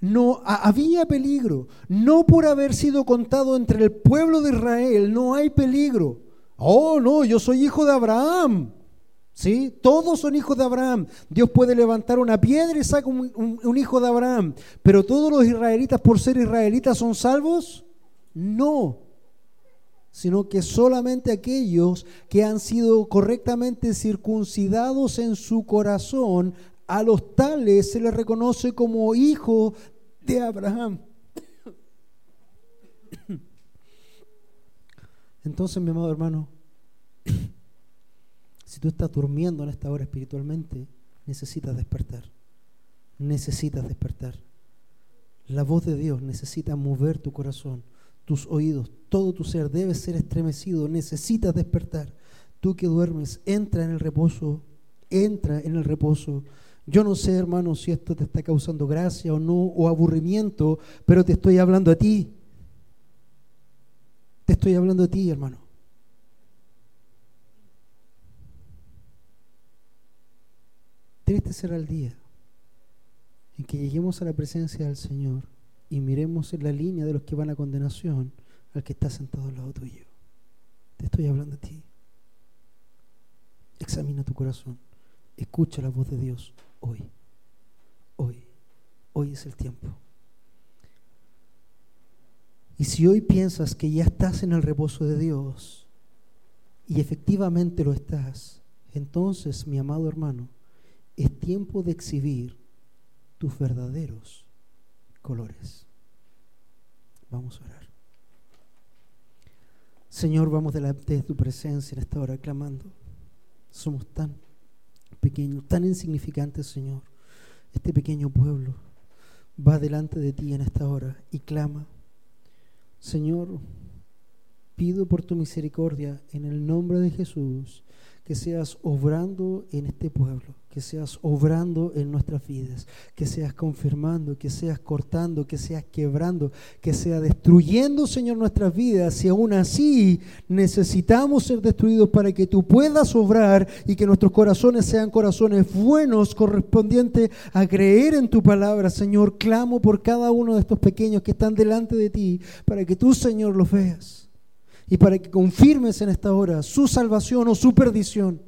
no había peligro. No por haber sido contado entre el pueblo de Israel, no hay peligro. Oh, no, yo soy hijo de Abraham. ¿Sí? Todos son hijos de Abraham. Dios puede levantar una piedra y saca un, hijo de Abraham. Pero todos los israelitas, por ser israelitas, son salvos? No. Sino que solamente aquellos que han sido correctamente circuncidados en su corazón, a los tales se les reconoce como hijo de Abraham. (coughs) Entonces, mi amado hermano, tú estás durmiendo en esta hora espiritualmente, necesitas despertar. Necesitas despertar. La voz de Dios necesita mover tu corazón, tus oídos, todo tu ser debe ser estremecido. Necesitas despertar. Tú que duermes, entra en el reposo, entra en el reposo. Yo no sé, hermano, si esto te está causando gracia o no, o aburrimiento, pero te estoy hablando a ti. Te estoy hablando a ti, hermano. Triste será el día en que lleguemos a la presencia del Señor y miremos en la línea de los que van a condenación al que está sentado al lado tuyo. Te estoy hablando a ti. Examina tu corazón. Escucha la voz de Dios hoy. Hoy. Hoy es el tiempo. Y si hoy piensas que ya estás en el reposo de Dios y efectivamente lo estás, entonces, mi amado hermano, es tiempo de exhibir tus verdaderos colores. Vamos a orar. Señor, vamos delante de tu presencia en esta hora clamando. Somos tan pequeños, tan insignificantes, Señor. Este pequeño pueblo va delante de ti en esta hora y clama. Señor, pido por tu misericordia en el nombre de Jesús que seas obrando en este pueblo, que seas obrando en nuestras vidas, que seas confirmando, que seas cortando, que seas quebrando, que seas destruyendo, Señor, nuestras vidas. Y aún así necesitamos ser destruidos para que tú puedas obrar y que nuestros corazones sean corazones buenos, correspondientes a creer en tu palabra, Señor. Clamo por cada uno de estos pequeños que están delante de ti, para que tú, Señor, los veas y para que confirmes en esta hora su salvación o su perdición.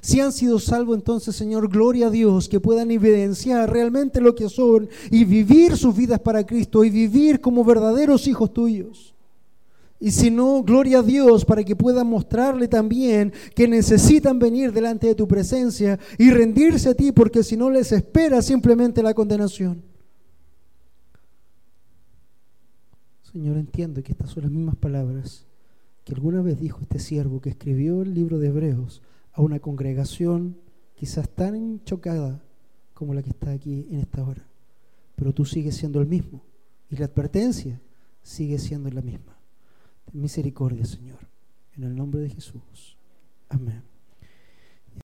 Si han sido salvos, entonces, Señor, gloria a Dios, que puedan evidenciar realmente lo que son y vivir sus vidas para Cristo y vivir como verdaderos hijos tuyos. Y si no, gloria a Dios para que puedan mostrarle también que necesitan venir delante de tu presencia y rendirse a ti, porque si no les espera simplemente la condenación. Señor, entiendo que estas son las mismas palabras que alguna vez dijo este siervo que escribió el libro de Hebreos a una congregación quizás tan chocada como la que está aquí en esta hora. Pero tú sigues siendo el mismo y la advertencia sigue siendo la misma. misericordia, Señor. En el nombre de Jesús. Amén.